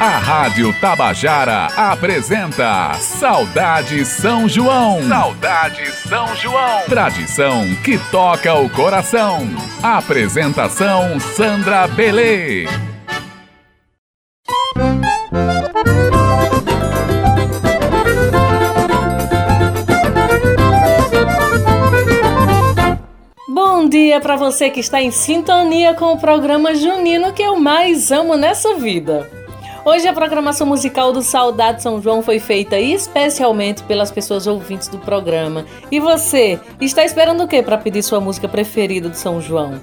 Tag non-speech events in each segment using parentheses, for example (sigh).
A Rádio Tabajara apresenta Saudade São João. Saudade São João. Tradição que toca o coração. Apresentação Sandra Belê. Bom dia para você que está em sintonia com o programa junino que eu mais amo nessa vida. Hoje a programação musical do Saudade São João foi feita especialmente pelas pessoas ouvintes do programa. E você, está esperando o que para pedir sua música preferida do São João?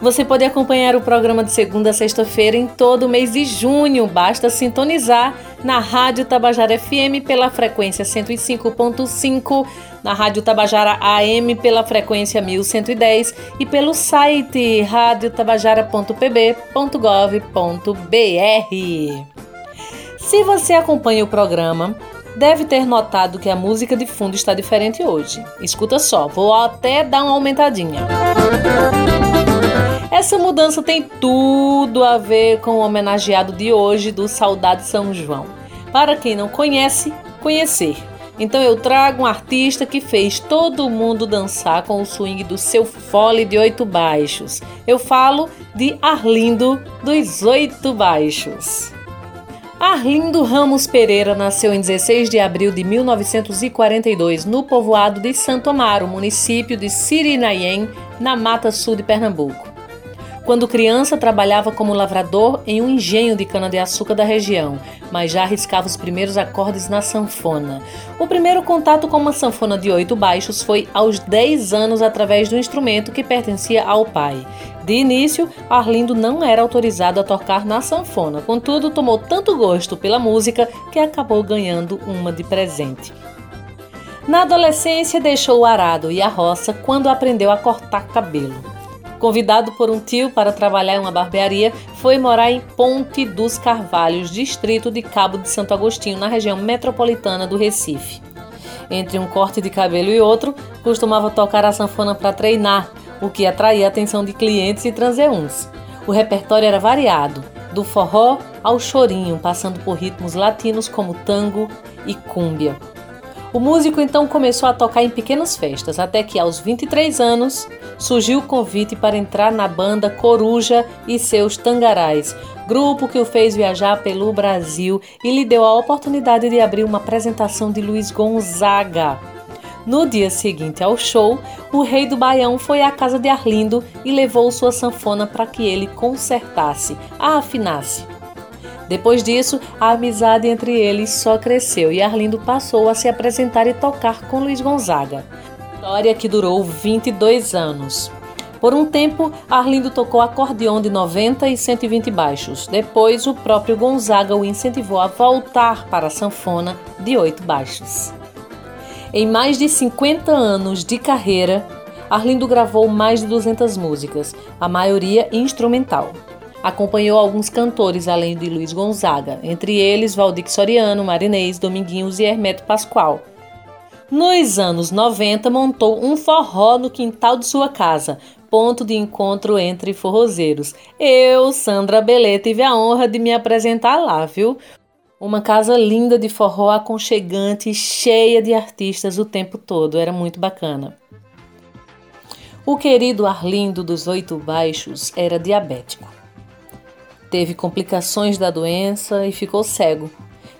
Você pode acompanhar o programa de segunda a sexta-feira em todo o mês de junho. Basta sintonizar na Rádio Tabajara FM pela frequência 105.5, na Rádio Tabajara AM pela frequência 1110 e pelo site radiotabajara.pb.gov.br. Se você acompanha o programa, deve ter notado que a música de fundo está diferente hoje. Escuta só, vou até dar uma aumentadinha. Essa mudança tem tudo a ver com o homenageado de hoje do Saudade São João. Para quem não conhece, conhecer. Então eu trago um artista que fez todo mundo dançar com o swing do seu fole de oito baixos. Eu falo de Arlindo dos Oito Baixos. Arlindo Ramos Pereira nasceu em 16 de abril de 1942 no povoado de Santo Amaro, município de Sirinaiém, na Mata Sul de Pernambuco. Quando criança, trabalhava como lavrador em um engenho de cana-de-açúcar da região, mas já arriscava os primeiros acordes na sanfona. O primeiro contato com uma sanfona de oito baixos foi aos 10 anos através do instrumento que pertencia ao pai. De início, Arlindo não era autorizado a tocar na sanfona, contudo, tomou tanto gosto pela música que acabou ganhando uma de presente. Na adolescência, deixou o arado e a roça quando aprendeu a cortar cabelo. Convidado por um tio para trabalhar em uma barbearia, foi morar em Ponte dos Carvalhos, distrito de Cabo de Santo Agostinho, na região metropolitana do Recife. Entre um corte de cabelo e outro, costumava tocar a sanfona para treinar, o que atraía a atenção de clientes e transeuntes. O repertório era variado, do forró ao chorinho, passando por ritmos latinos como tango e cúmbia. O músico então começou a tocar em pequenas festas, até que aos 23 anos surgiu o convite para entrar na banda Coruja e seus Tangarais, grupo que o fez viajar pelo Brasil e lhe deu a oportunidade de abrir uma apresentação de Luiz Gonzaga. No dia seguinte ao show, o rei do Baião foi à casa de Arlindo e levou sua sanfona para que ele consertasse, a afinasse. Depois disso, a amizade entre eles só cresceu e Arlindo passou a se apresentar e tocar com Luiz Gonzaga. História que durou 22 anos. Por um tempo, Arlindo tocou acordeão de 90 e 120 baixos. Depois, o próprio Gonzaga o incentivou a voltar para a sanfona de 8 baixos. Em mais de 50 anos de carreira, Arlindo gravou mais de 200 músicas, a maioria instrumental. Acompanhou alguns cantores além de Luiz Gonzaga, entre eles Valdir Soriano, Marinês, Dominguinhos e Hermeto Pascoal. Nos anos 90, montou um forró no quintal de sua casa, ponto de encontro entre forrozeiros. Eu, Sandra Belê, tive a honra de me apresentar lá, viu? Uma casa linda de forró aconchegante, cheia de artistas o tempo todo, era muito bacana. O querido Arlindo dos Oito Baixos era diabético. Teve complicações da doença e ficou cego.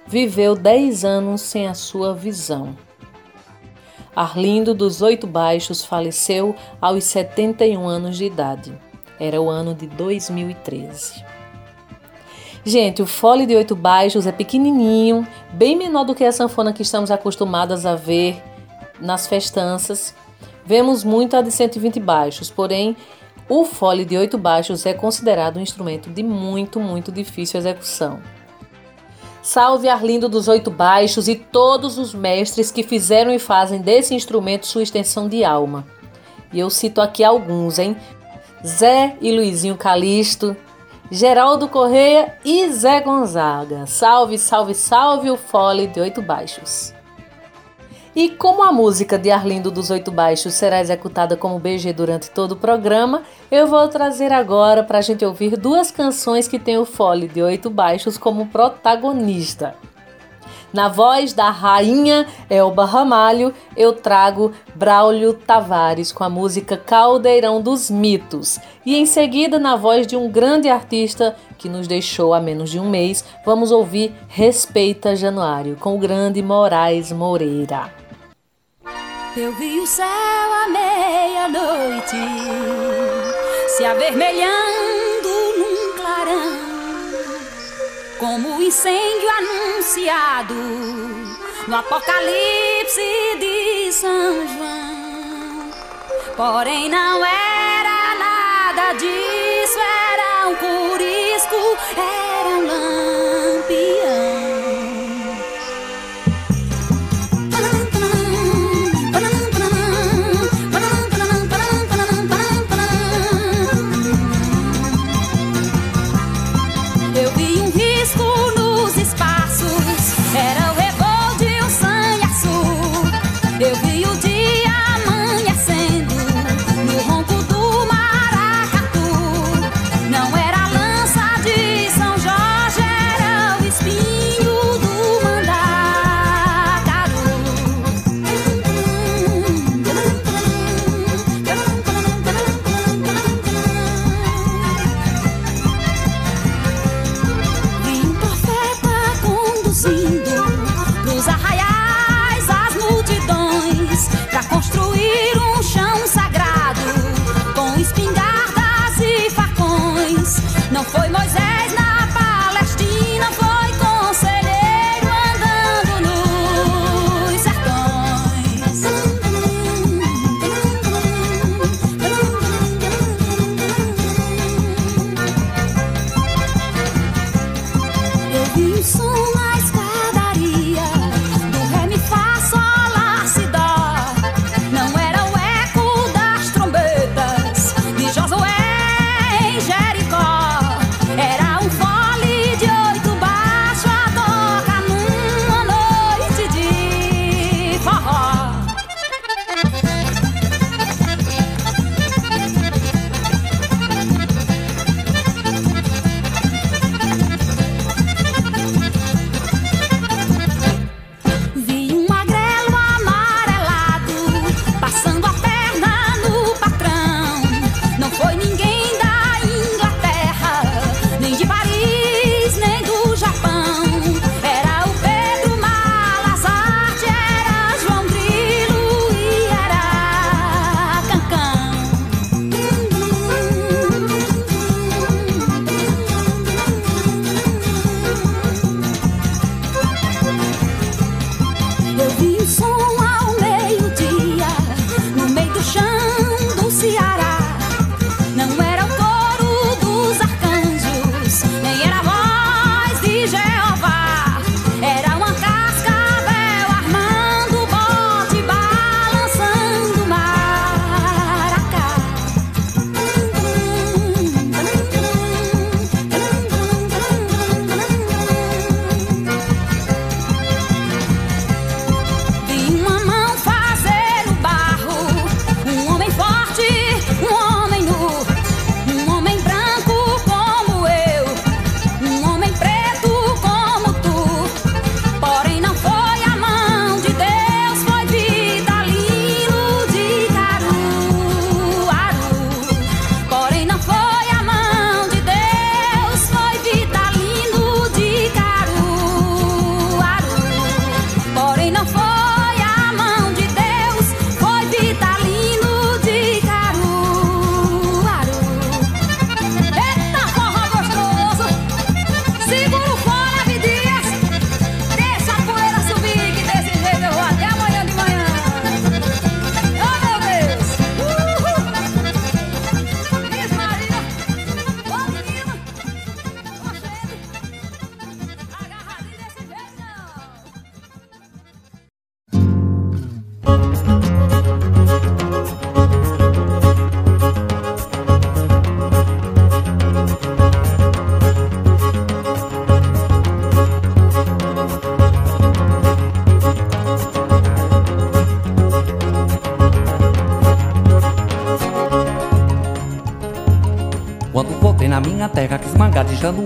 Viveu 10 anos sem a sua visão. Arlindo dos Oito Baixos faleceu aos 71 anos de idade. Era o ano de 2013. Gente, o fole de oito baixos é pequenininho, bem menor do que a sanfona que estamos acostumadas a ver nas festanças. Vemos muito a de 120 baixos, porém o fole de oito baixos é considerado um instrumento de muito, muito difícil execução. Salve Arlindo dos Oito Baixos e todos os mestres que fizeram e fazem desse instrumento sua extensão de alma. E eu cito aqui alguns, hein? Zé e Luizinho Calixto, Geraldo Correia e Zé Gonzaga. Salve, salve, salve o fole de oito baixos. E como a música de Arlindo dos Oito Baixos será executada como BG durante todo o programa, eu vou trazer agora para a gente ouvir duas canções que têm o fole de Oito Baixos como protagonista. Na voz da rainha Elba Ramalho, eu trago Braulio Tavares com a música Caldeirão dos Mitos. E em seguida, na voz de um grande artista que nos deixou há menos de um mês, vamos ouvir Respeita Januário com o grande Moraes Moreira. Eu vi o céu à meia-noite se avermelhando num clarão como incêndio anunciado no Apocalipse de São João. Porém, não era nada disso, era um curisco, era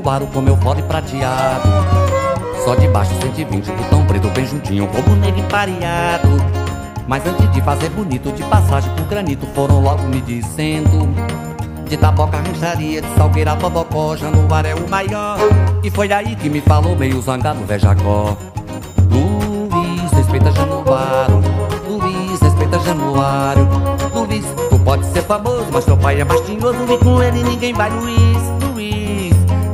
januário com meu fole prateado. Só de baixo 120, botão preto bem juntinho, como nele pareado. Mas antes de fazer bonito, de passagem por granito, foram logo me dizendo. De taboca, rancharia, de salgueira, bobocó, Januário é o maior. E foi aí que me falou meio zangado, Vejacó. Luiz, respeita Januário. Luiz, respeita Januário. Luiz, tu pode ser famoso, mas teu pai é mais tinhoso e com ele ninguém vai, Luiz.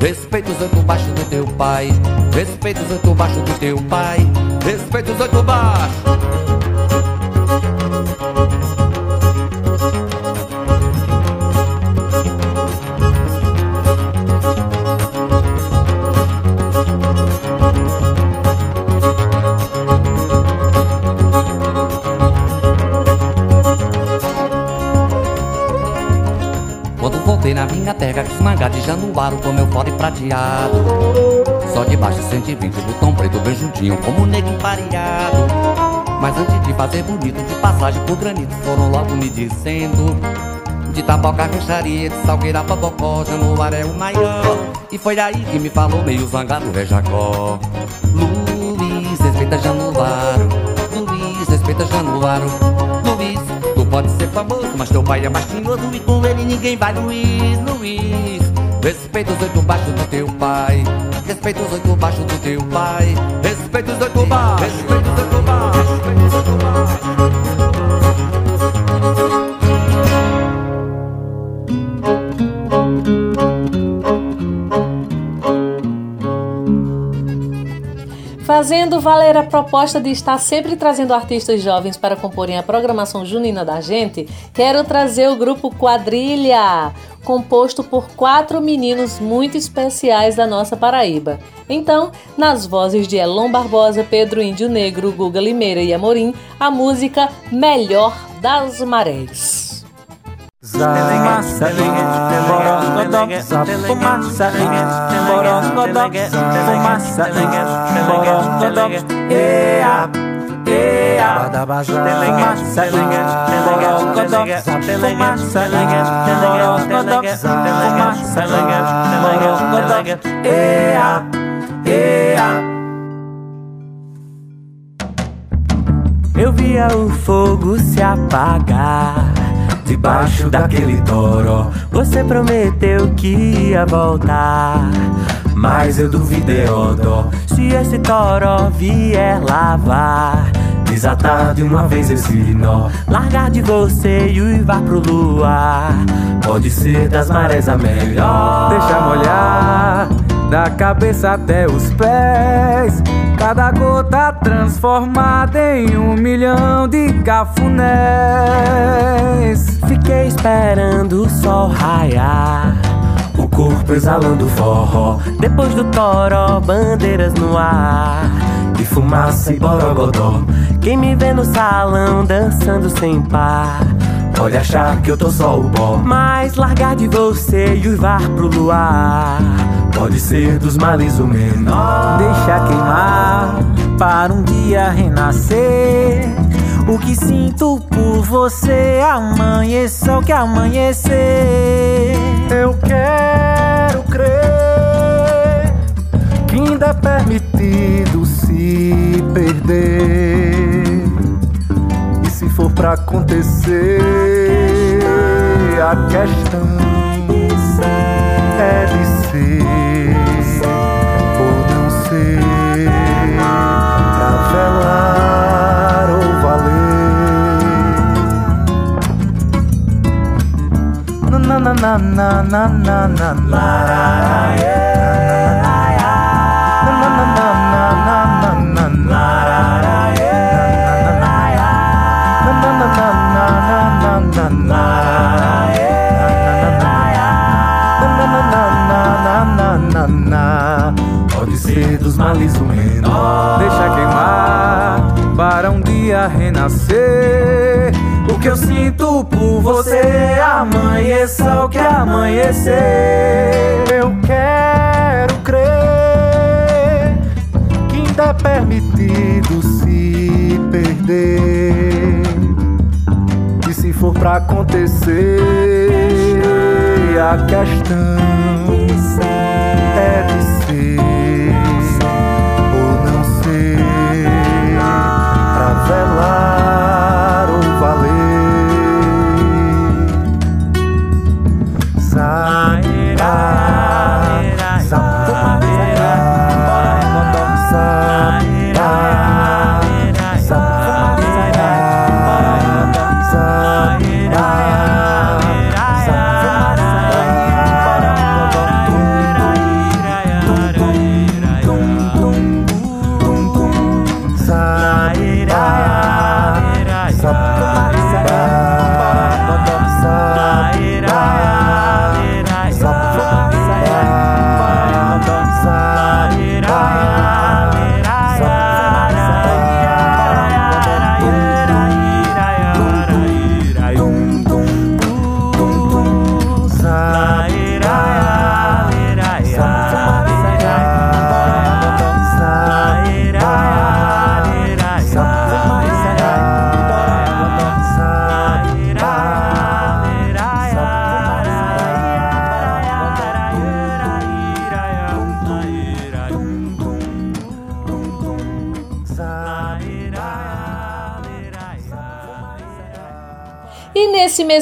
Respeita os oito baixos do teu pai. Respeita os oito baixos do teu pai. Respeita os oito baixos. De januário com meu fole prateado. Só de baixo 120, botão preto bem juntinho, como negro empareado. Mas antes de fazer bonito, de passagem por granito, foram logo me dizendo. De taboca, fecharia, de salgueira, babocó, januário é o maior. E foi aí que me falou meio zangado, é Jacó. Luiz, respeita Januário. Luiz, respeita Januário. Luiz, pode ser famoso, mas teu pai é mais tinhoso e com ele ninguém vai, Luiz, Luiz. Respeita os oito baixos do teu pai, respeita os oito baixos do teu pai, respeita os oito baixos, respeita os oito baixos, respeita. Fazendo valer a proposta de estar sempre trazendo artistas jovens para comporem a programação junina da gente, quero trazer o grupo Quadrilha, composto por quatro meninos muito especiais da nossa Paraíba. Então, nas vozes de Elon Barbosa, Pedro Índio Negro, Guga Limeira e Amorim, a música Melhor das Marés. Eu via o fogo se apagar Debaixo daquele toró Você prometeu que ia voltar Mas eu duvidei, ó dó Se esse toró vier lavar Desatar de uma vez esse nó Largar de você e uivar pro luar Pode ser das marés a melhor Deixa molhar da cabeça até os pés. Cada gota transformada em um milhão de cafunés. Fiquei esperando o sol raiar. O corpo exalando forró. Depois do toró, bandeiras no ar. E fumaça e borogodó. Quem me vê no salão dançando sem par. Pode achar que eu tô só o pó. Mas largar de você e uivar pro luar. Pode ser dos males o menor. Deixa queimar para um dia renascer. O que sinto por você amanheça o que amanhecer. Eu quero ainda é permitido se perder. E se for pra acontecer, a questão é de ser ou não ser, pra velar ou valer. Na na na na na na na na dia renascer. O que eu sinto por você amanheça o que amanhecer. Eu quero crer que ainda é permitido se perder. E se for pra acontecer, a questão and lies.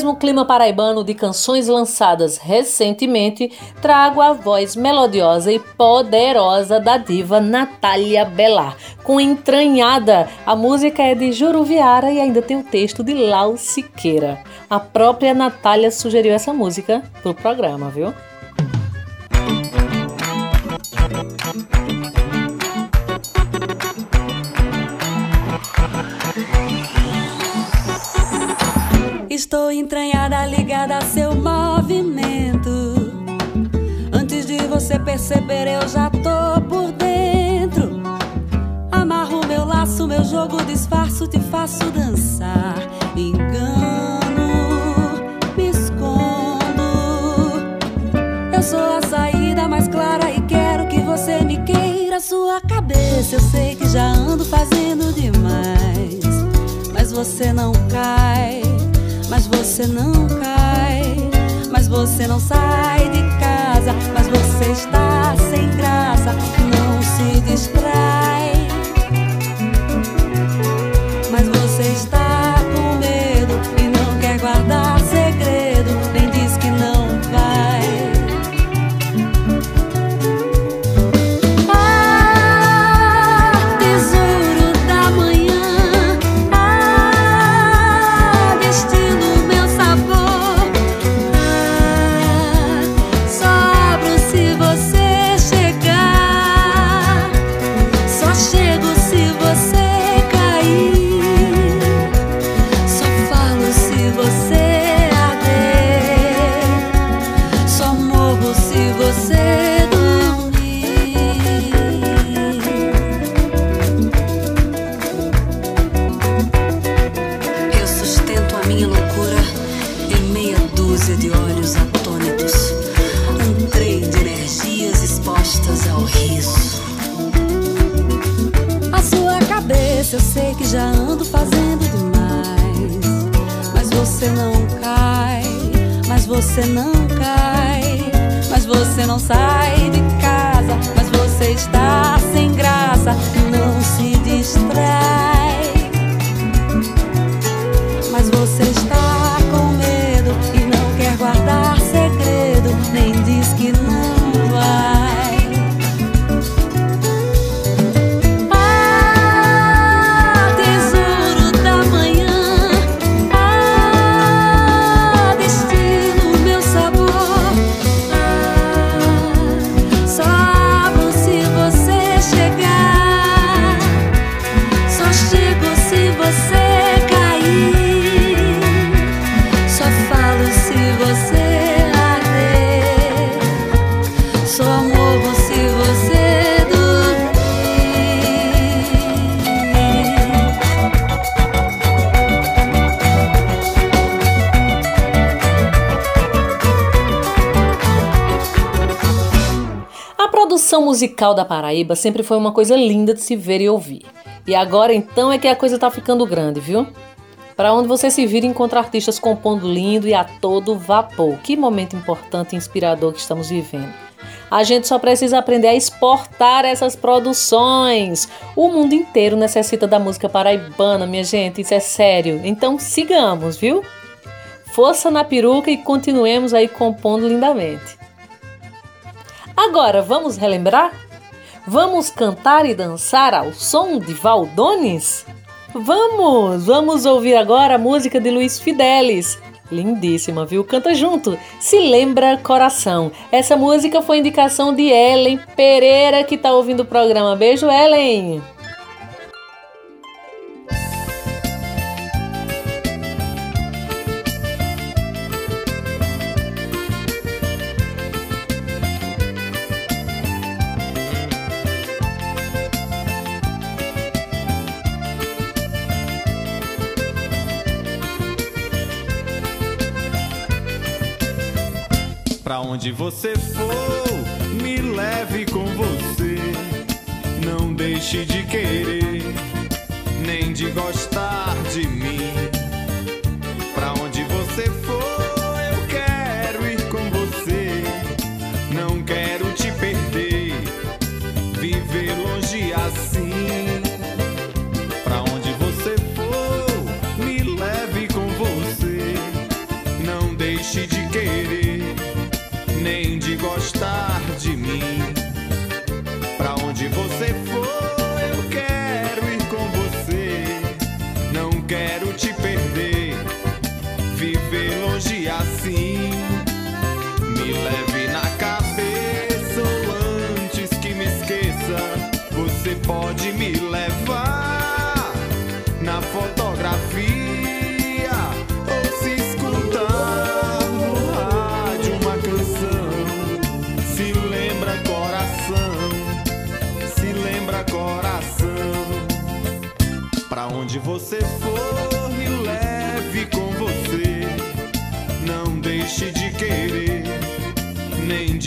Mesmo clima paraibano de canções lançadas recentemente, trago a voz melodiosa e poderosa da diva Natália Belar. Com Entranhada, a música é de Juruviara e ainda tem o texto de Lau Siqueira. A própria Natália sugeriu essa música pro programa, viu? Entranhada, ligada a seu movimento. Antes de você perceber, eu já tô por dentro. Amarro meu laço, meu jogo, disfarço, te faço dançar. Engano, me escondo. Eu sou a saída mais clara e quero que você me queira. Sua cabeça, eu sei que já ando fazendo demais. Mas você não cai mas você não cai, mas você não sai de casa, mas você está sem graça, não se distrai. Você não cai. Mas você não sai de casa, mas você está sem graça. Não se distrai. Musical da Paraíba sempre foi uma coisa linda de se ver e ouvir. E agora então é que a coisa tá ficando grande, viu? Para onde você se vira encontra artistas compondo lindo e a todo vapor. Que momento importante e inspirador que estamos vivendo. A gente só precisa aprender a exportar essas produções. O mundo inteiro necessita da música paraibana, minha gente, isso é sério. Então sigamos, viu? Força na peruca e continuemos aí compondo lindamente. Agora vamos relembrar? Vamos cantar e dançar ao som de Valdones? Vamos! Vamos ouvir agora a música de Luiz Fidelis. Lindíssima, viu? Canta junto. Se lembra coração. Essa música foi indicação de Ellen Pereira que tá ouvindo o programa. Beijo, Ellen.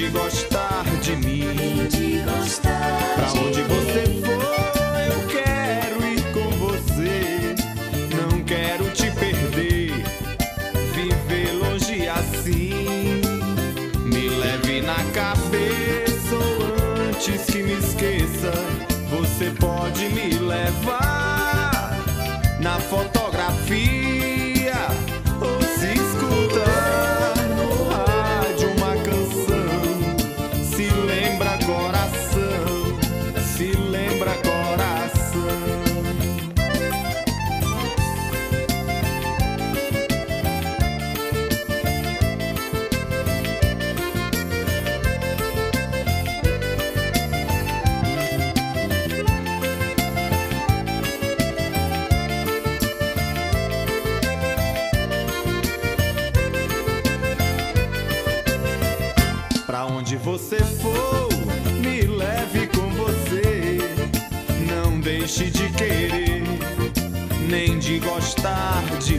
De gostar de mim. De gostar Pra de onde você mim. for, eu quero ir com você. Não quero te perder, viver longe assim. Me leve na cabeça ou antes que me esqueça. Você pode me levar na fotografia você for, me leve com você. Não deixe de querer, nem de gostar de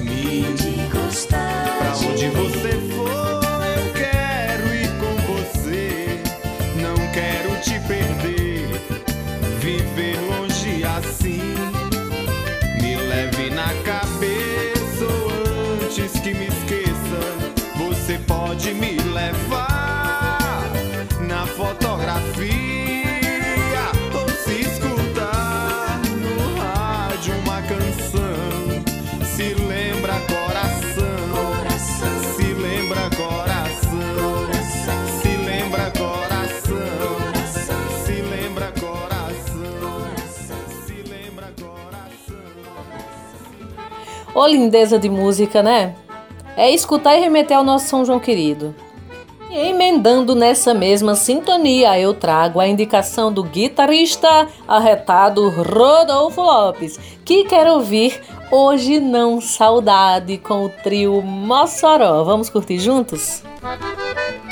Ô lindeza de música, né? É escutar e remeter ao nosso São João querido. E emendando nessa mesma sintonia, eu trago a indicação do guitarrista arretado Rodolfo Lopes, que quer ouvir Hoje Não Saudade com o trio Mossoró. Vamos curtir juntos? Hoje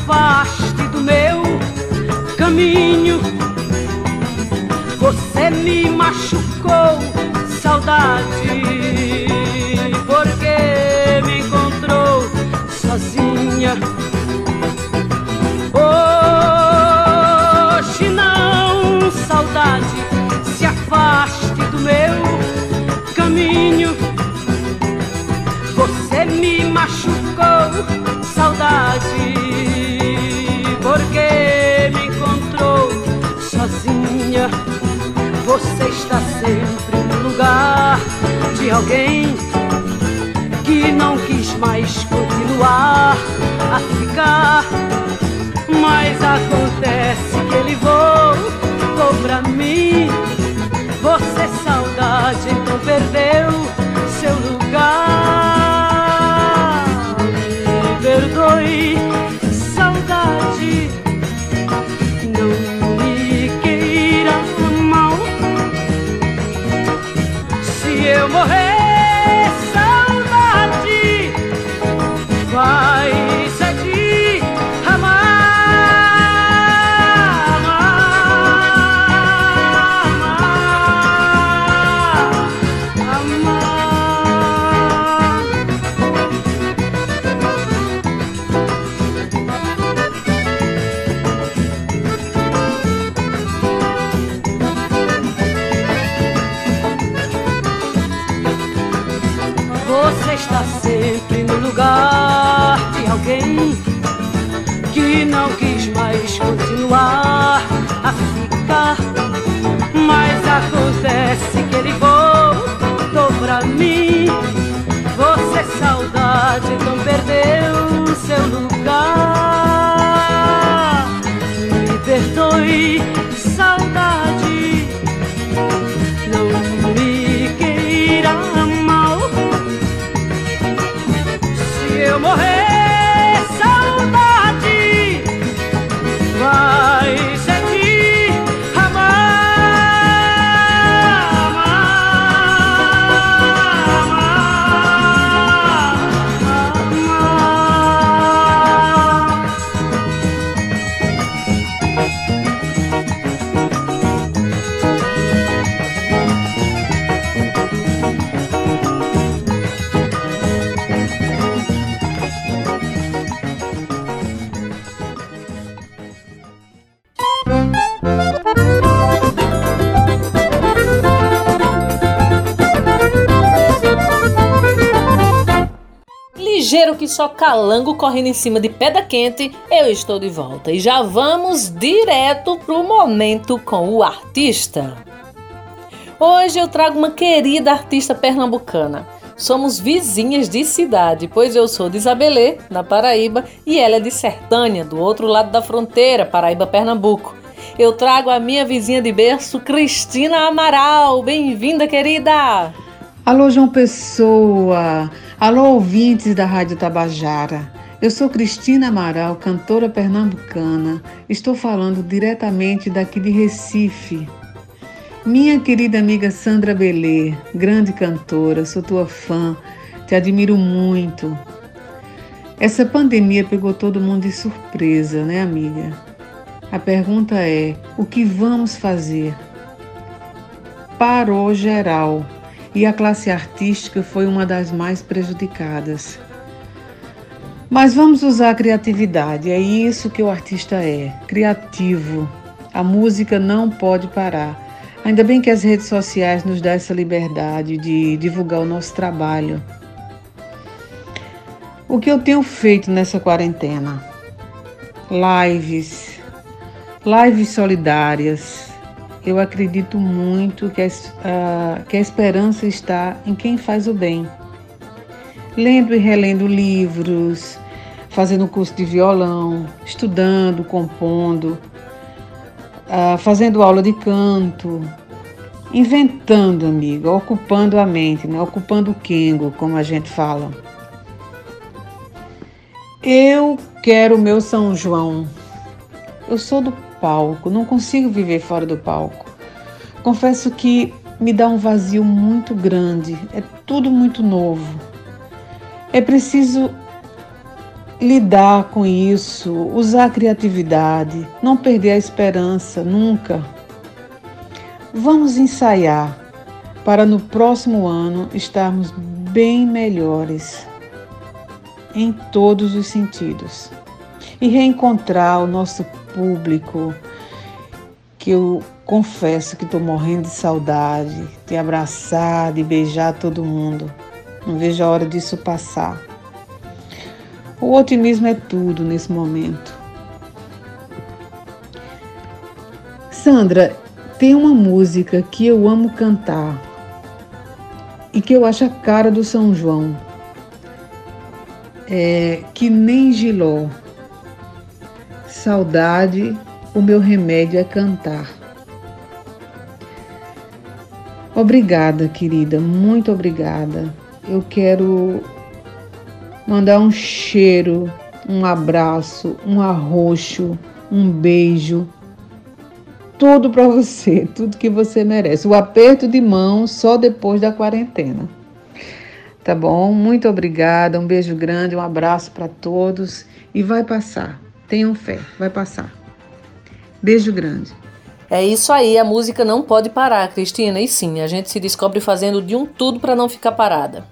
afaste do meu caminho. Você me machucou, saudade, porque me encontrou sozinha. Hoje não, saudade, se afaste do meu caminho. Você me machucou, saudade, porque me encontrou sozinha. Você está sempre no lugar de alguém que não quis mais continuar a ficar. Só calango correndo em cima de pedra quente, eu estou de volta e já vamos direto pro momento com o artista. Hoje eu trago uma querida artista pernambucana. Somos vizinhas de cidade, pois eu sou de Isabelê, na Paraíba, e ela é de Sertânia, do outro lado da fronteira, Paraíba-Pernambuco. Eu trago a minha vizinha de berço, Cristina Amaral. Bem-vinda, querida! Alô, João Pessoa! Alô, ouvintes da Rádio Tabajara! Eu sou Cristina Amaral, cantora pernambucana. Estou falando diretamente daqui de Recife. Minha querida amiga Sandra Belê, grande cantora, sou tua fã, te admiro muito. Essa pandemia pegou todo mundo de surpresa, né, amiga? A pergunta é: o que vamos fazer? Parou geral e a classe artística foi uma das mais prejudicadas. Mas vamos usar a criatividade, é isso que o artista é: criativo. A música não pode parar. Ainda bem que as redes sociais nos dão essa liberdade de divulgar o nosso trabalho. O que eu tenho feito nessa quarentena? Lives, lives solidárias. Eu acredito muito que a, que a esperança está em quem faz o bem. Lendo e relendo livros, fazendo curso de violão, estudando, compondo, fazendo aula de canto, inventando, amiga, ocupando a mente, né? ocupando o quengo, como a gente fala. Eu quero o meu São João. Eu sou do palco, não consigo viver fora do palco. Confesso que me dá um vazio muito grande, é tudo muito novo. É preciso lidar com isso, usar a criatividade, não perder a esperança nunca. Vamos ensaiar para no próximo ano estarmos bem melhores em todos os sentidos e reencontrar o nosso público que eu confesso que estou morrendo de saudade, de abraçar, de beijar todo mundo. Não vejo a hora disso passar. O otimismo é tudo nesse momento. Sandra, tem uma música que eu amo cantar e que eu acho a cara do São João. É que nem giló. Saudade, o meu remédio é cantar. Obrigada, querida, muito obrigada. Eu quero mandar um cheiro, um abraço, um arroxo, um beijo, tudo para você, (laughs) tudo que você merece. O aperto de mão só depois da quarentena. Tá bom? Muito obrigada, um beijo grande, um abraço para todos e vai passar. Tenham fé, vai passar. Beijo grande. É isso aí, a música não pode parar, Cristina. E sim, a gente se descobre fazendo de um tudo para não ficar parada.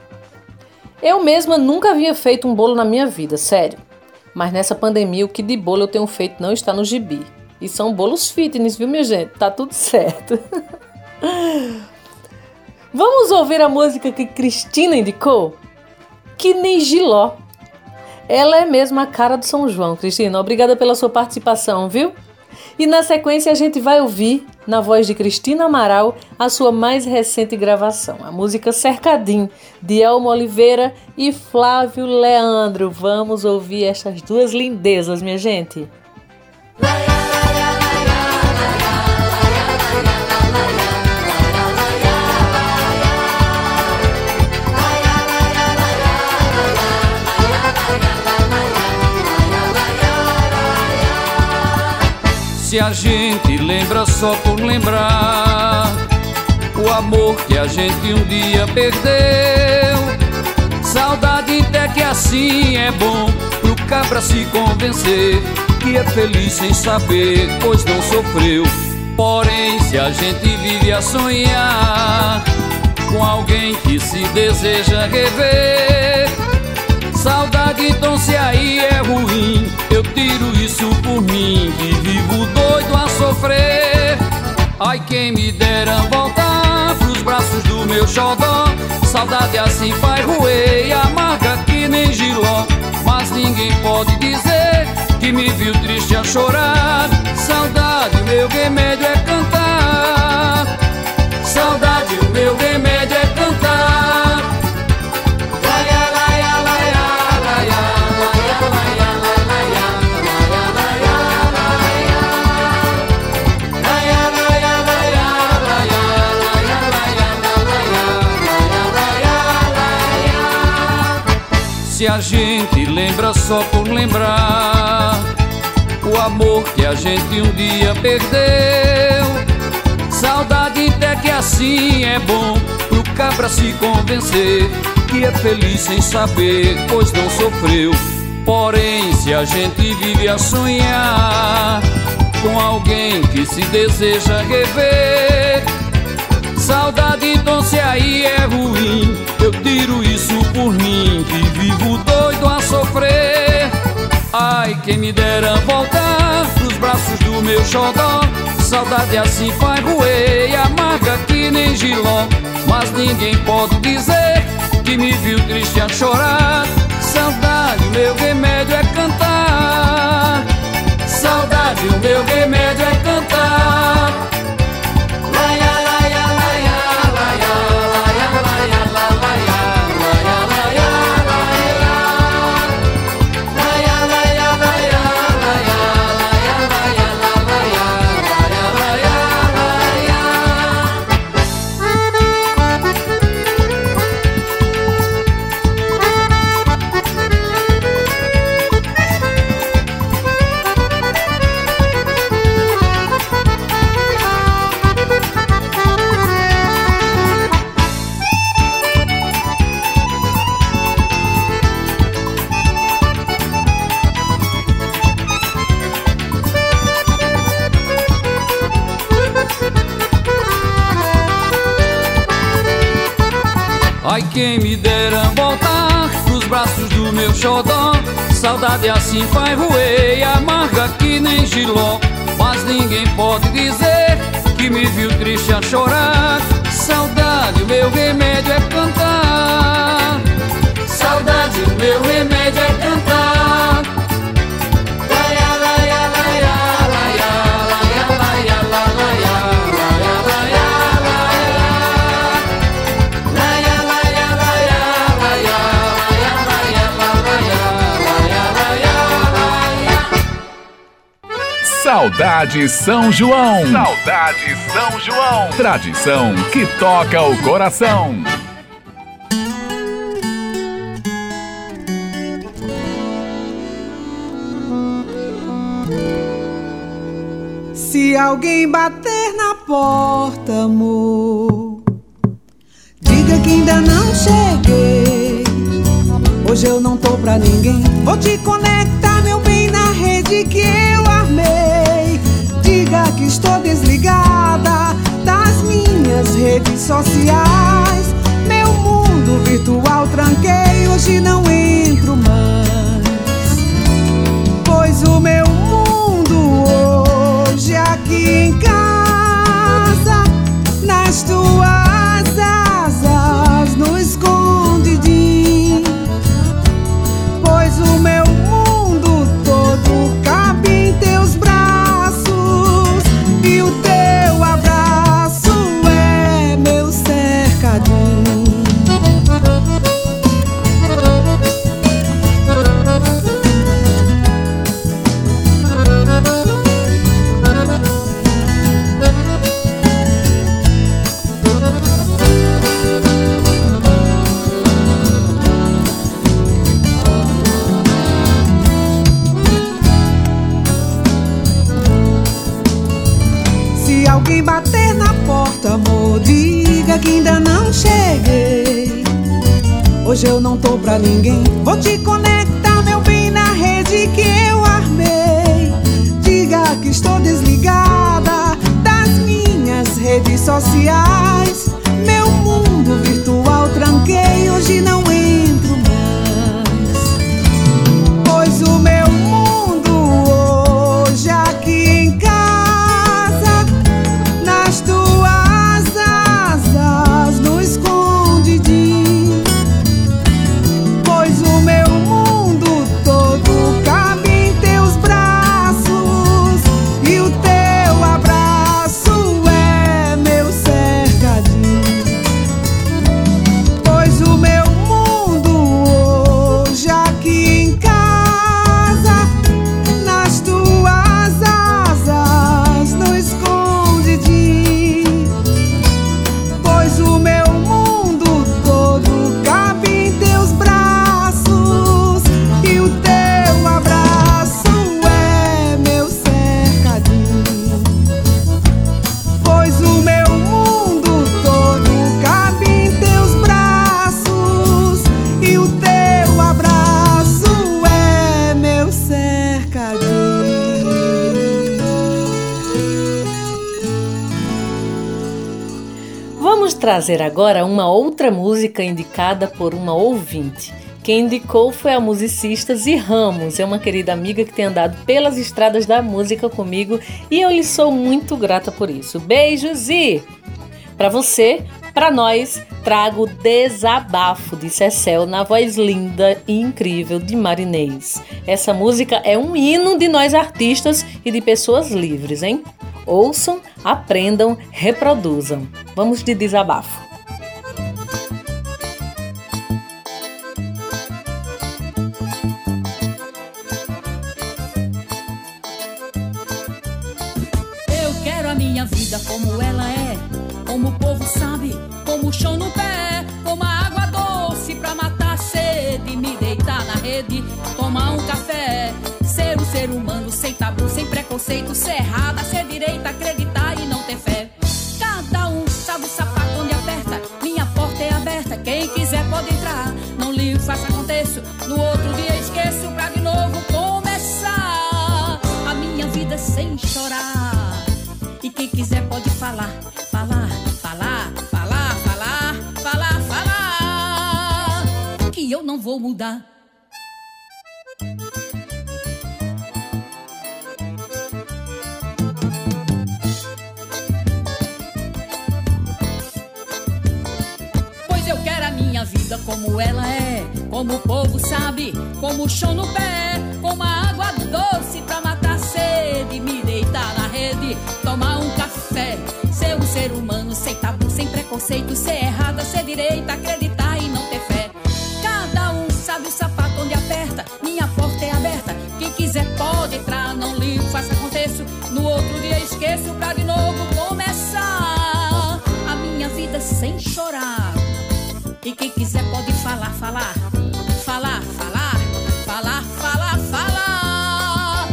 Eu mesma nunca havia feito um bolo na minha vida, sério. Mas nessa pandemia, o que de bolo eu tenho feito não está no gibi. E são bolos fitness, viu, minha gente? Tá tudo certo. (laughs) Vamos ouvir a música que Cristina indicou? Que nem Giló. Ela é mesmo a cara do São João, Cristina. Obrigada pela sua participação, viu? E na sequência a gente vai ouvir, na voz de Cristina Amaral, a sua mais recente gravação, a música Cercadim, de Elmo Oliveira e Flávio Leandro. Vamos ouvir essas duas lindezas, minha gente. Se a gente lembra só por lembrar o amor que a gente um dia perdeu. Saudade até que assim é bom pro cabra se convencer que é feliz sem saber, pois não sofreu. Porém, se a gente vive a sonhar com alguém que se deseja rever, saudade então se aí é ruim, tiro isso por mim Que vivo doido a sofrer. Ai, quem me dera voltar Pros braços do meu xodó. Saudade assim faz roer amarga que nem giló. Mas ninguém pode dizer Que me viu triste a chorar. Saudade, meu remédio é cantar. Saudade, meu remédio a gente lembra só por lembrar o amor que a gente um dia perdeu. Saudade até que assim é bom pro cabra se convencer que é feliz sem saber, pois não sofreu. Porém, se a gente vive a sonhar com alguém que se deseja rever, saudade então se aí é ruim, eu tiro isso por mim que vivo doido a sofrer. Ai, quem me dera voltar pros braços do meu xodó. Saudade assim faz roer amarga que nem giló. Mas ninguém pode dizer que me viu triste a chorar. Saudade, meu remédio é cantar se for Saudade São João. Saudade São João. Tradição que toca o coração. Se alguém bater na porta, amor, diga que ainda não cheguei. Hoje eu não tô pra ninguém. Vou te conectar, meu bem, na rede que minhas redes sociais. Meu mundo virtual tranquei, hoje não entro mais. Pois o meu mundo que ainda não cheguei. Hoje eu não tô pra ninguém. Vou te conectar, meu bem, na rede que eu armei. Diga que estou desligada das minhas redes sociais. Meu mundo virtual tranquei, hoje não trazer agora uma outra música indicada por uma ouvinte. Quem indicou foi a musicista Zi Ramos, é uma querida amiga que tem andado pelas estradas da música comigo e eu lhe sou muito grata por isso. Beijos, Zi! Para você, para nós, trago Desabafo de Cecel na voz linda e incrível de Marinês. Essa música é um hino de nós artistas e de pessoas livres, hein? Ouçam, aprendam, reproduzam. Vamos de desabafo. Eu quero a minha vida como ela é, como o povo sabe, como o chão no pé, como a água doce pra matar a sede, me deitar na rede, tomar um café, ser um ser humano sem tabu, sem preconceito, ser errada, ser direita, acreditar pode entrar, não ligo, faça aconteço, no outro dia esqueço pra de novo começar a minha vida sem chorar. E quem quiser pode falar, falar, falar, falar, falar, falar, falar. Que eu não vou mudar. Como ela é, como o povo sabe, como o chão no pé, como a água doce pra matar a sede, me deitar na rede, tomar um café, ser um ser humano sem tabu, sem preconceito, ser errada, ser direita, acreditar e não ter fé. Cada um sabe o sapato onde aperta, minha porta é aberta, quem quiser pode entrar, não ligo, faça aconteço, no outro dia esqueço pra de novo começar a minha vida sem chorar. E quem quiser pode falar, falar, falar, falar, falar, falar, falar.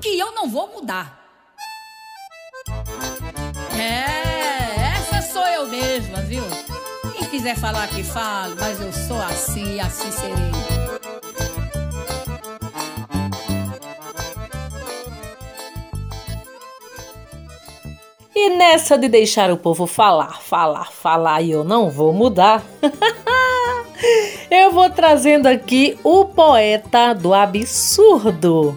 Que eu não vou mudar. É, essa sou eu mesma, viu? Quem quiser falar que fale, mas eu sou assim assim serei. E nessa de deixar o povo falar, falar, falar e eu não vou mudar, (laughs) eu vou trazendo aqui o poeta do absurdo.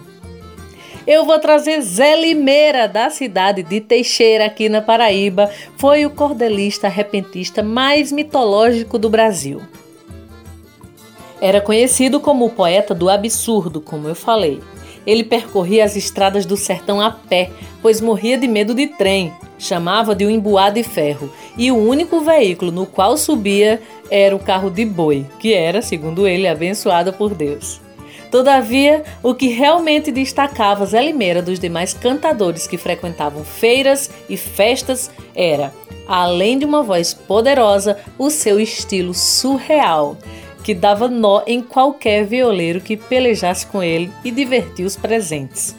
Eu vou trazer Zé Limeira, da cidade de Teixeira, aqui na Paraíba. Foi o cordelista repentista mais mitológico do Brasil. Era conhecido como o poeta do absurdo, como eu falei. Ele percorria as estradas do sertão a pé, pois morria de medo de trem. Chamava de um emboá de ferro, e o único veículo no qual subia era o carro de boi, que era, segundo ele, abençoado por Deus. Todavia, o que realmente destacava Zé Limeira dos demais cantadores que frequentavam feiras e festas era, além de uma voz poderosa, o seu estilo surreal, que dava nó em qualquer violeiro que pelejasse com ele e divertia os presentes.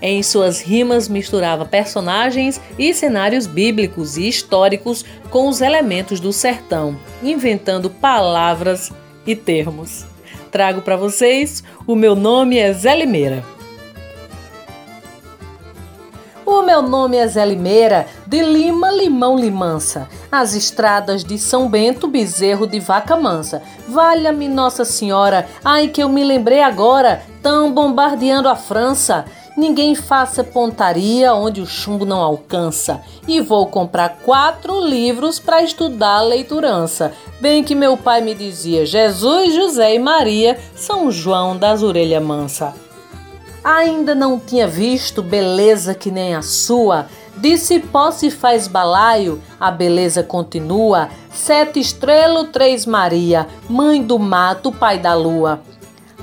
Em suas rimas misturava personagens e cenários bíblicos e históricos com os elementos do sertão, inventando palavras e termos. Trago para vocês o meu nome é Zé Limeira. O meu nome é Zé Limeira, de Lima, Limão, Limança. As estradas de São Bento, bezerro de vaca mansa. Valha-me Nossa Senhora, ai que eu me lembrei agora, tão bombardeando a França. Ninguém faça pontaria onde o chumbo não alcança. E vou comprar quatro livros para estudar a leiturança. Bem que meu pai me dizia: Jesus, José e Maria, São João das Orelha Mansa. Ainda não tinha visto beleza que nem a sua. De cipó se faz balaio, a beleza continua. Sete estrelo, três Maria, mãe do mato, pai da lua.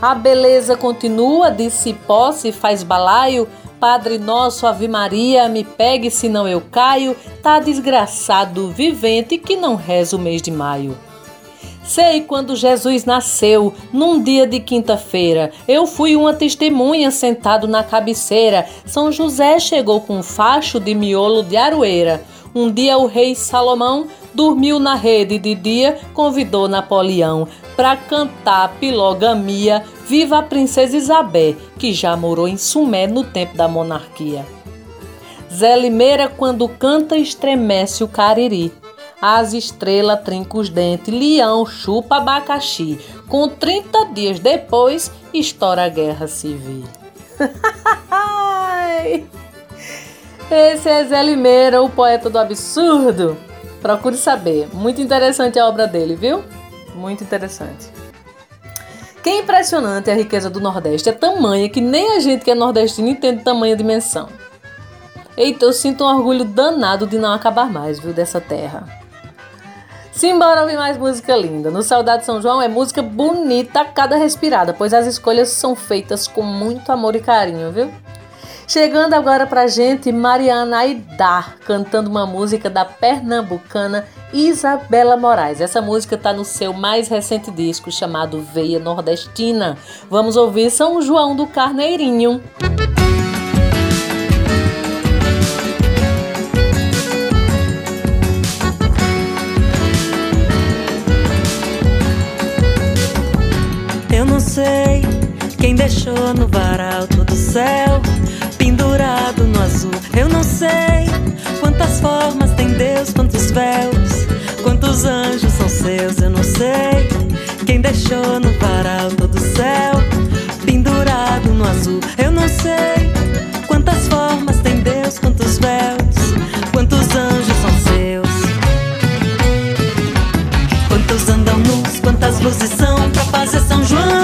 A beleza continua, de cipó se faz balaio. Padre nosso, Ave Maria, me pegue senão eu caio. Tá desgraçado, vivente, que não reza o mês de maio. Sei quando Jesus nasceu, num dia de quinta-feira. Eu fui uma testemunha sentado na cabeceira. São José chegou com um facho de miolo de aroeira. Um dia o rei Salomão dormiu na rede de dia, convidou Napoleão para cantar pilogamia Viva a Princesa Isabel, que já morou em Sumé no tempo da monarquia. Zé Limeira, quando canta, estremece o cariri. As estrelas trinca os dentes, leão chupa abacaxi. Com 30 dias depois, estoura a guerra civil. (laughs) Esse é Zé Limeira, o poeta do absurdo. Procure saber. Muito interessante a obra dele, viu? Muito interessante. Que impressionante a riqueza do Nordeste. É tamanha que nem a gente que é nordestino entende tamanha dimensão. Eita, eu sinto um orgulho danado de não acabar mais, viu, dessa terra. Simbora ouvir mais música linda. No Saudade São João é música bonita a cada respirada, pois as escolhas são feitas com muito amor e carinho, viu? Chegando agora pra gente, Mariana Aidar, cantando uma música da pernambucana Isabela Moraes. Essa música tá no seu mais recente disco chamado Veia Nordestina. Vamos ouvir São João do Carneirinho. Eu sei quem deixou no varal todo o céu pendurado no azul. Eu não sei quantas formas tem Deus, quantos véus, quantos anjos são seus. Eu não sei quem deixou no varal todo o céu pendurado no azul. Eu não sei quantas formas tem Deus, quantos véus, quantos anjos são seus. Quantos andam nus, quantas luzes são pra fazer São João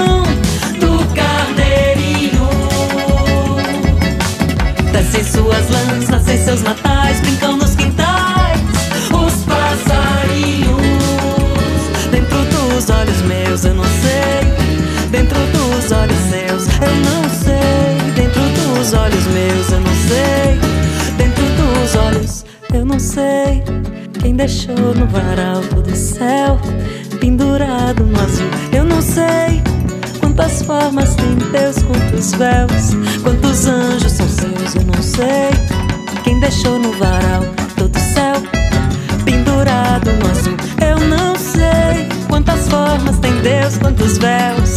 em seus natais, brincam nos quintais. Os passarinhos dentro dos olhos meus, eu não sei. Dentro dos olhos seus, eu não sei. Dentro dos olhos meus, eu não sei. Dentro dos olhos, eu não sei. Quem deixou no varal todo o céu pendurado no azul, eu não sei. Quantas formas tem Deus, quantos véus, quantos anjos são seus, eu não sei. Quem deixou no varal todo o céu pendurado no azul, eu não sei. Quantas formas tem Deus, quantos véus,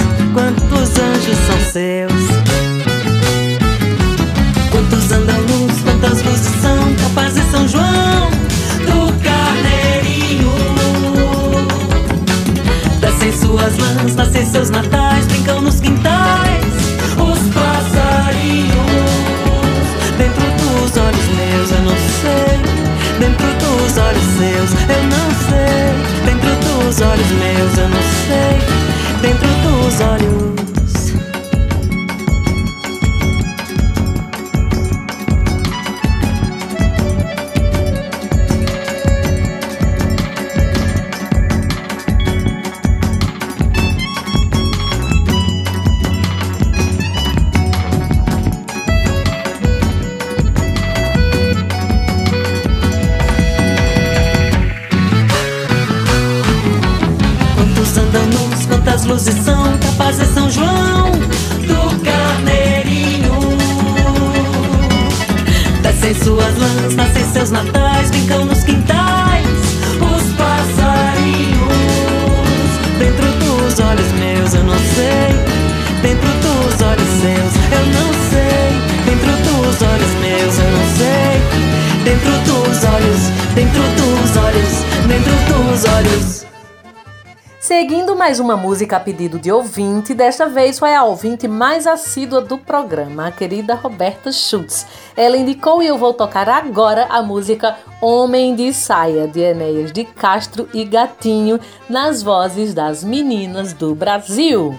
mais uma música a pedido de ouvinte, desta vez foi a ouvinte mais assídua do programa, a querida Roberta Schultz. Ela indicou e eu vou tocar agora a música Homem de Saia, de Enéas de Castro e Gatinho, nas vozes das meninas do Brasil.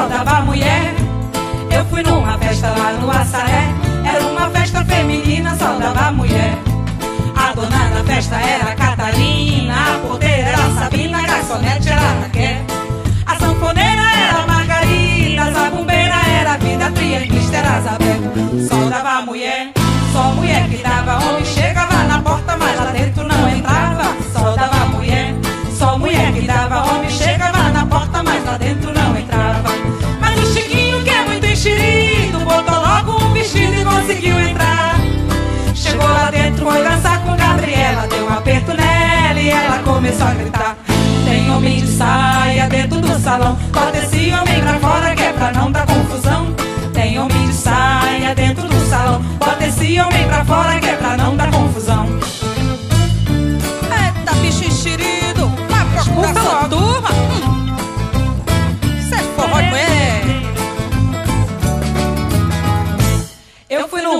Só dava mulher. Eu fui numa festa lá no Assaré, era uma festa feminina, só dava mulher. A dona da festa era Catarina, a porteira era Sabina, a garçonete era Raquel. A sanfoneira era Margarida, a zabumbeira era a vida, a trianguista era a Zabel. Só dava mulher, só mulher que dava homem, chegava na porta, mas lá dentro não entrava. Só dava mulher, só mulher que dava homem, chegava na porta, mas lá dentro não conseguiu entrar. Chegou lá dentro, foi dançar com Gabriela, deu uma pena começou a gritar. Tem homem de saia dentro do salão. Bota esse homem pra fora que é pra não dar confusão. Tem homem de saia dentro do salão. Bota esse homem pra fora que é pra não dar confusão.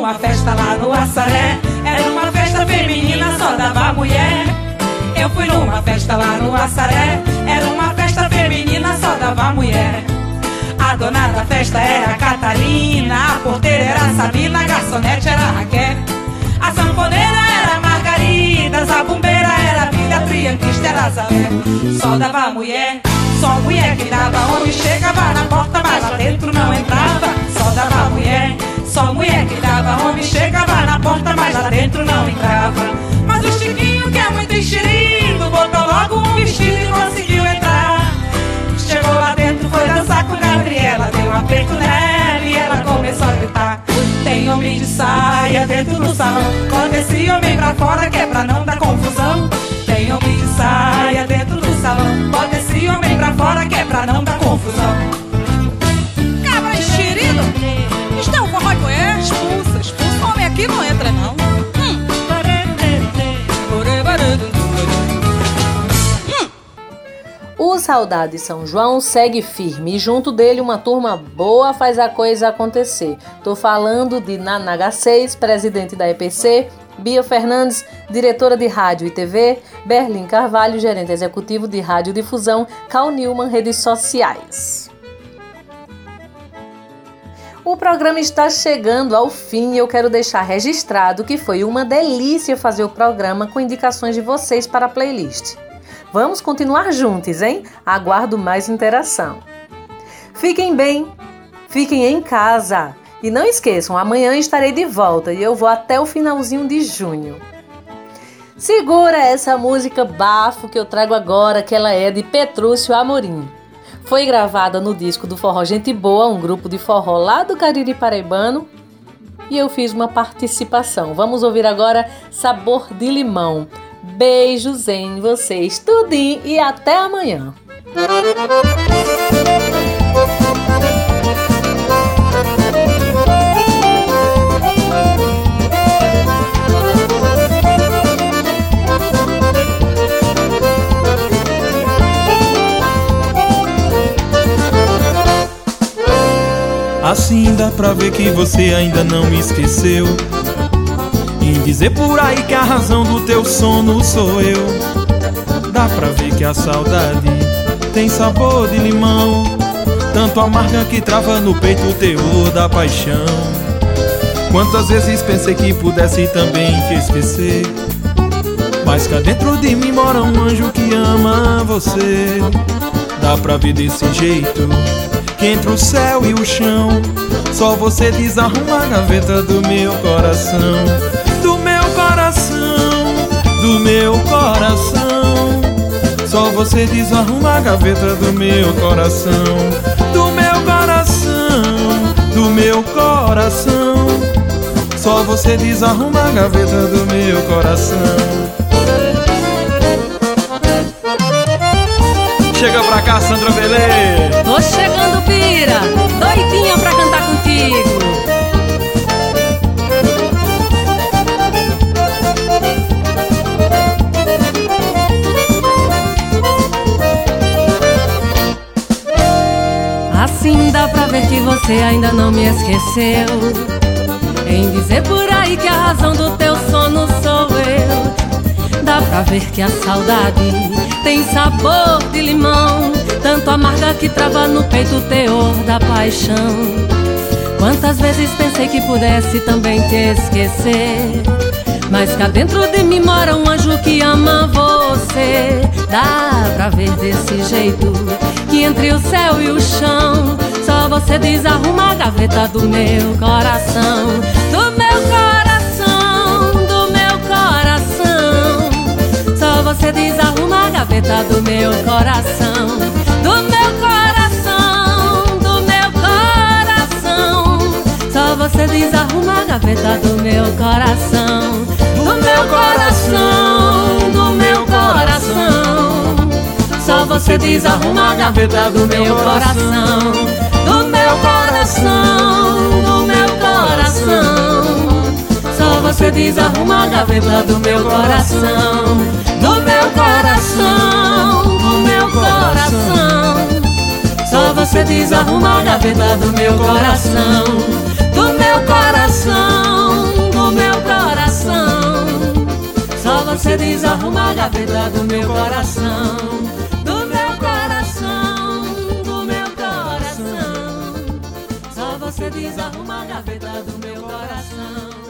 Numa festa lá no Assaré. Era uma festa feminina, só dava mulher. Eu fui numa festa lá no Assaré. Era uma festa feminina, só dava mulher. A dona da festa era a Catarina. A porteira era a Sabina. A garçonete era a Raquel. A sanfoneira era a Margarida. A zabumbeira era a Vida. A trianquista era a Zé. Só dava mulher. Só mulher que dava homem. Chegava na porta, mas lá dentro não entrava. Só dava mulher. Só mulher que dava homem. Chegava na porta, mas lá dentro não entrava. Mas o Chiquinho, que é muito enxerido, botou logo um vestido e conseguiu entrar. Chegou lá dentro, foi dançar com Gabriela, deu um aperto nela e ela começou a gritar. Tem homem de saia dentro do salão, bota esse homem pra fora que é pra não dar confusão. Tem homem de saia dentro do salão, bota esse homem pra fora que é pra não dar confusão. Aqui não entra, não! Hum. O Saudade São João segue firme e junto dele uma turma boa faz a coisa acontecer. Tô falando de Nanaga 6, presidente da EPC, Bia Fernandes, diretora de rádio e TV, Berlim Carvalho, gerente executivo de radiodifusão, Cal Newman, redes sociais. O programa está chegando ao fim e eu quero deixar registrado que foi uma delícia fazer o programa com indicações de vocês para a playlist. Vamos continuar juntos, hein? Aguardo mais interação. Fiquem bem, fiquem em casa e não esqueçam, amanhã estarei de volta e eu vou até o finalzinho de junho. Segura essa música bafo que eu trago agora, que ela é de Petrúcio Amorim. Foi gravada no disco do Forró Gente Boa, um grupo de forró lá do Cariri Paraibano, e eu fiz uma participação. Vamos ouvir agora Sabor de Limão. Beijos em vocês, tudinho e até amanhã. Assim dá pra ver que você ainda não me esqueceu. Em dizer por aí que a razão do teu sono sou eu. Dá pra ver que a saudade tem sabor de limão. Tanto amarga que trava no peito o teor da paixão. Quantas vezes pensei que pudesse também te esquecer. Mas cá dentro de mim mora um anjo que ama você. Dá pra ver desse jeito que entre o céu e o chão Só você desarruma a gaveta do meu coração Do meu coração, do meu coração. Só você desarruma a gaveta do meu coração Do meu coração, do meu coração. Só você desarruma a gaveta do meu coração. Chega pra cá, Sandra Belê. Tô chegando, Pira, doidinha pra cantar contigo. Assim dá pra ver que você ainda não me esqueceu. Em dizer por aí que a razão do teu sono ver que a saudade tem sabor de limão, tanto amarga que trava no peito o teor da paixão. Quantas vezes pensei que pudesse também te esquecer, mas cá dentro de mim mora um anjo que ama você. Dá pra ver desse jeito que entre o céu e o chão, só você desarruma a gaveta do meu coração, do meu coração, você desarruma a gaveta do meu coração, do meu coração, do meu coração. Só você desarruma a gaveta do meu coração, do meu coração, do meu coração. você desarruma a gaveta do meu coração, do meu coração, do meu coração. Só você desarruma a gaveta do meu coração, coração, do meu coração. Só você desarruma a gaveta do meu coração, do meu coração, do meu coração. Só você desarruma a gaveta do meu coração, do meu coração, do meu coração. Só você desarruma a gaveta do meu coração.